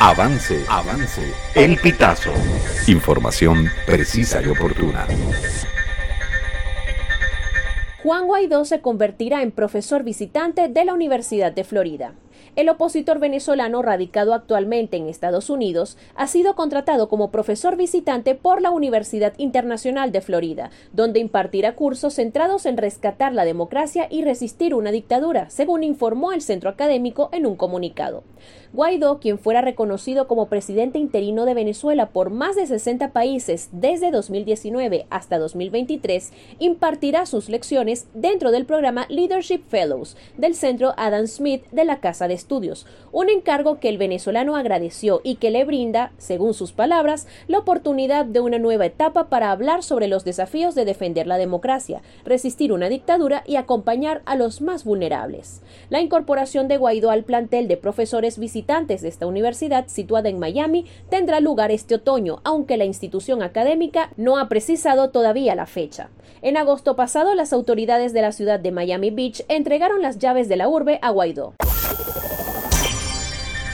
Avance, avance. El pitazo. Información precisa y oportuna. Juan Guaidó se convertirá en profesor visitante de la Universidad de Florida. El opositor venezolano radicado actualmente en Estados Unidos ha sido contratado como profesor visitante por la Universidad Internacional de Florida, donde impartirá cursos centrados en rescatar la democracia y resistir una dictadura, según informó el centro académico en un comunicado. Guaidó, quien fuera reconocido como presidente interino de Venezuela por más de 60 países desde 2019 hasta 2023, impartirá sus lecciones dentro del programa Leadership Fellows del Centro Adam Smith de la Casa de Estudios, un encargo que el venezolano agradeció y que le brinda, según sus palabras, la oportunidad de una nueva etapa para hablar sobre los desafíos de defender la democracia, resistir una dictadura y acompañar a los más vulnerables. La incorporación de Guaidó al plantel de profesores visitantes de esta universidad situada en Miami tendrá lugar este otoño, aunque la institución académica no ha precisado todavía la fecha. En agosto pasado, las autoridades de la ciudad de Miami Beach entregaron las llaves de la urbe a Guaidó.